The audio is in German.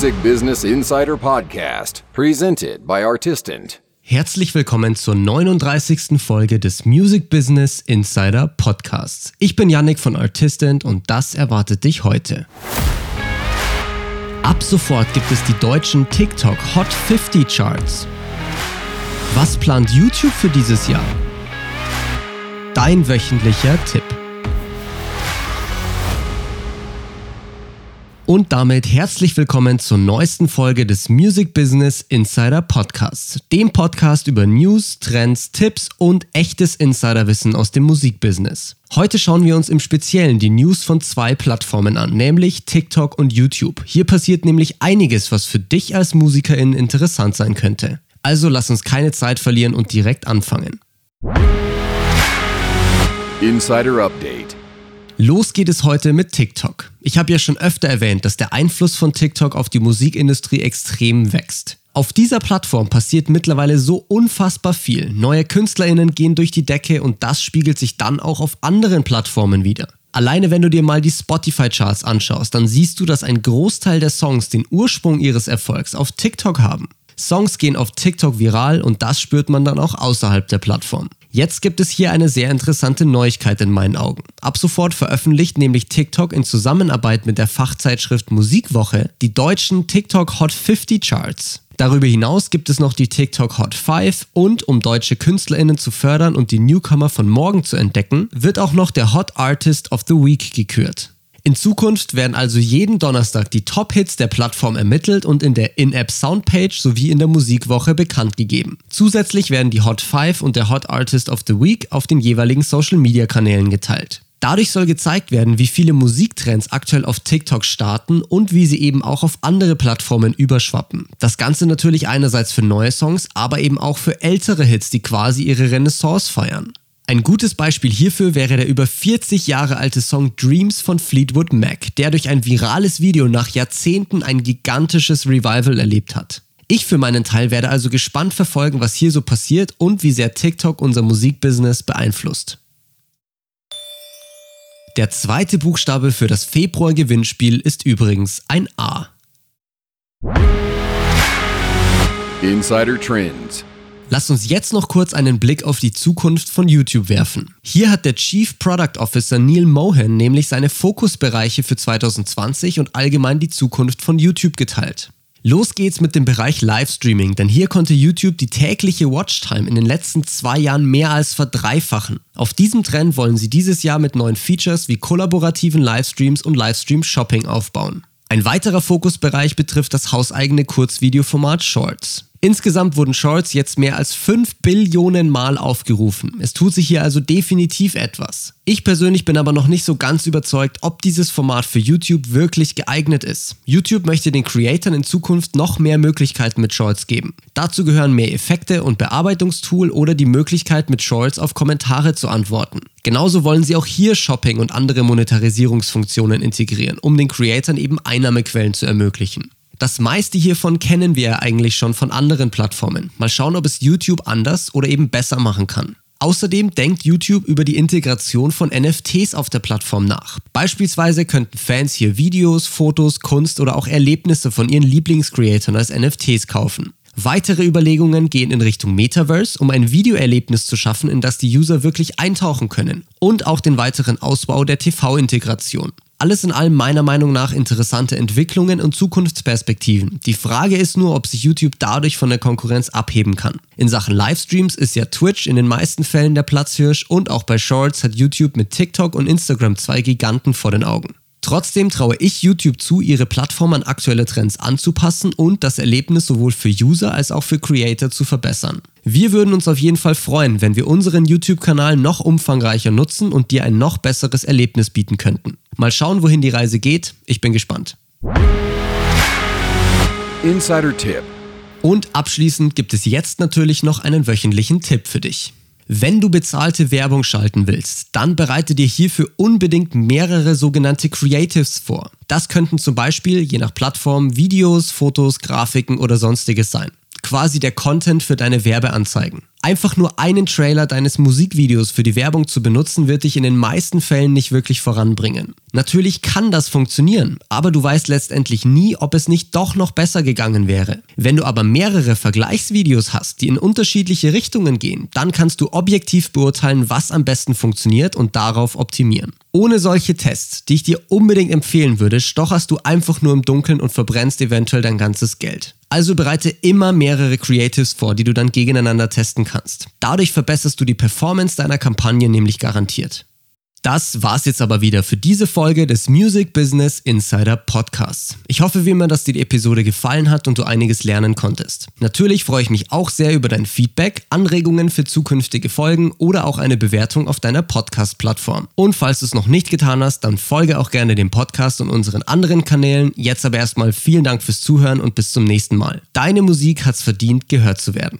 Music Business Insider Podcast, presented by Artistant. Herzlich willkommen zur 39. Folge des Music Business Insider Podcasts. Ich bin Yannick von Artistant und das erwartet dich heute. Ab sofort gibt es die deutschen TikTok Hot 50 Charts. Was plant YouTube für dieses Jahr? Dein wöchentlicher Tipp. Und damit herzlich willkommen zur neuesten Folge des Music Business Insider Podcasts, dem Podcast über News, Trends, Tipps und echtes Insiderwissen aus dem Musikbusiness. Heute schauen wir uns im Speziellen die News von zwei Plattformen an, nämlich TikTok und YouTube. Hier passiert nämlich einiges, was für dich als Musikerin interessant sein könnte. Also lass uns keine Zeit verlieren und direkt anfangen. Insider Update. Los geht es heute mit TikTok. Ich habe ja schon öfter erwähnt, dass der Einfluss von TikTok auf die Musikindustrie extrem wächst. Auf dieser Plattform passiert mittlerweile so unfassbar viel. Neue Künstlerinnen gehen durch die Decke und das spiegelt sich dann auch auf anderen Plattformen wieder. Alleine wenn du dir mal die Spotify-Charts anschaust, dann siehst du, dass ein Großteil der Songs den Ursprung ihres Erfolgs auf TikTok haben. Songs gehen auf TikTok viral und das spürt man dann auch außerhalb der Plattform. Jetzt gibt es hier eine sehr interessante Neuigkeit in meinen Augen. Ab sofort veröffentlicht nämlich TikTok in Zusammenarbeit mit der Fachzeitschrift Musikwoche die deutschen TikTok Hot 50 Charts. Darüber hinaus gibt es noch die TikTok Hot 5 und um deutsche KünstlerInnen zu fördern und die Newcomer von morgen zu entdecken, wird auch noch der Hot Artist of the Week gekürt. In Zukunft werden also jeden Donnerstag die Top-Hits der Plattform ermittelt und in der In-App-Soundpage sowie in der Musikwoche bekannt gegeben. Zusätzlich werden die Hot 5 und der Hot Artist of the Week auf den jeweiligen Social-Media-Kanälen geteilt. Dadurch soll gezeigt werden, wie viele Musiktrends aktuell auf TikTok starten und wie sie eben auch auf andere Plattformen überschwappen. Das Ganze natürlich einerseits für neue Songs, aber eben auch für ältere Hits, die quasi ihre Renaissance feiern. Ein gutes Beispiel hierfür wäre der über 40 Jahre alte Song Dreams von Fleetwood Mac, der durch ein virales Video nach Jahrzehnten ein gigantisches Revival erlebt hat. Ich für meinen Teil werde also gespannt verfolgen, was hier so passiert und wie sehr TikTok unser Musikbusiness beeinflusst. Der zweite Buchstabe für das Februar-Gewinnspiel ist übrigens ein A. Insider Trends. Lasst uns jetzt noch kurz einen Blick auf die Zukunft von YouTube werfen. Hier hat der Chief Product Officer Neil Mohan nämlich seine Fokusbereiche für 2020 und allgemein die Zukunft von YouTube geteilt. Los geht's mit dem Bereich Livestreaming, denn hier konnte YouTube die tägliche Watchtime in den letzten zwei Jahren mehr als verdreifachen. Auf diesem Trend wollen sie dieses Jahr mit neuen Features wie kollaborativen Livestreams und Livestream-Shopping aufbauen. Ein weiterer Fokusbereich betrifft das hauseigene Kurzvideoformat Shorts. Insgesamt wurden Shorts jetzt mehr als 5 Billionen Mal aufgerufen. Es tut sich hier also definitiv etwas. Ich persönlich bin aber noch nicht so ganz überzeugt, ob dieses Format für YouTube wirklich geeignet ist. YouTube möchte den Creatoren in Zukunft noch mehr Möglichkeiten mit Shorts geben. Dazu gehören mehr Effekte und Bearbeitungstool oder die Möglichkeit mit Shorts auf Kommentare zu antworten. Genauso wollen sie auch hier Shopping und andere Monetarisierungsfunktionen integrieren, um den Creatoren eben Einnahmequellen zu ermöglichen. Das meiste hiervon kennen wir ja eigentlich schon von anderen Plattformen. Mal schauen, ob es YouTube anders oder eben besser machen kann. Außerdem denkt YouTube über die Integration von NFTs auf der Plattform nach. Beispielsweise könnten Fans hier Videos, Fotos, Kunst oder auch Erlebnisse von ihren Lieblingscreatoren als NFTs kaufen. Weitere Überlegungen gehen in Richtung Metaverse, um ein Videoerlebnis zu schaffen, in das die User wirklich eintauchen können. Und auch den weiteren Ausbau der TV-Integration. Alles in allem meiner Meinung nach interessante Entwicklungen und Zukunftsperspektiven. Die Frage ist nur, ob sich YouTube dadurch von der Konkurrenz abheben kann. In Sachen Livestreams ist ja Twitch in den meisten Fällen der Platzhirsch und auch bei Shorts hat YouTube mit TikTok und Instagram zwei Giganten vor den Augen. Trotzdem traue ich YouTube zu, ihre Plattform an aktuelle Trends anzupassen und das Erlebnis sowohl für User als auch für Creator zu verbessern. Wir würden uns auf jeden Fall freuen, wenn wir unseren YouTube-Kanal noch umfangreicher nutzen und dir ein noch besseres Erlebnis bieten könnten. Mal schauen, wohin die Reise geht. Ich bin gespannt. Insider-Tipp. Und abschließend gibt es jetzt natürlich noch einen wöchentlichen Tipp für dich. Wenn du bezahlte Werbung schalten willst, dann bereite dir hierfür unbedingt mehrere sogenannte Creatives vor. Das könnten zum Beispiel je nach Plattform Videos, Fotos, Grafiken oder sonstiges sein. Quasi der Content für deine Werbeanzeigen. Einfach nur einen Trailer deines Musikvideos für die Werbung zu benutzen, wird dich in den meisten Fällen nicht wirklich voranbringen. Natürlich kann das funktionieren, aber du weißt letztendlich nie, ob es nicht doch noch besser gegangen wäre. Wenn du aber mehrere Vergleichsvideos hast, die in unterschiedliche Richtungen gehen, dann kannst du objektiv beurteilen, was am besten funktioniert und darauf optimieren. Ohne solche Tests, die ich dir unbedingt empfehlen würde, stocherst du einfach nur im Dunkeln und verbrennst eventuell dein ganzes Geld. Also bereite immer mehrere Creatives vor, die du dann gegeneinander testen kannst. Dadurch verbesserst du die Performance deiner Kampagne nämlich garantiert. Das war's jetzt aber wieder für diese Folge des Music Business Insider Podcasts. Ich hoffe wie immer, dass dir die Episode gefallen hat und du einiges lernen konntest. Natürlich freue ich mich auch sehr über dein Feedback, Anregungen für zukünftige Folgen oder auch eine Bewertung auf deiner Podcast-Plattform. Und falls du es noch nicht getan hast, dann folge auch gerne dem Podcast und unseren anderen Kanälen. Jetzt aber erstmal vielen Dank fürs Zuhören und bis zum nächsten Mal. Deine Musik hat's verdient, gehört zu werden.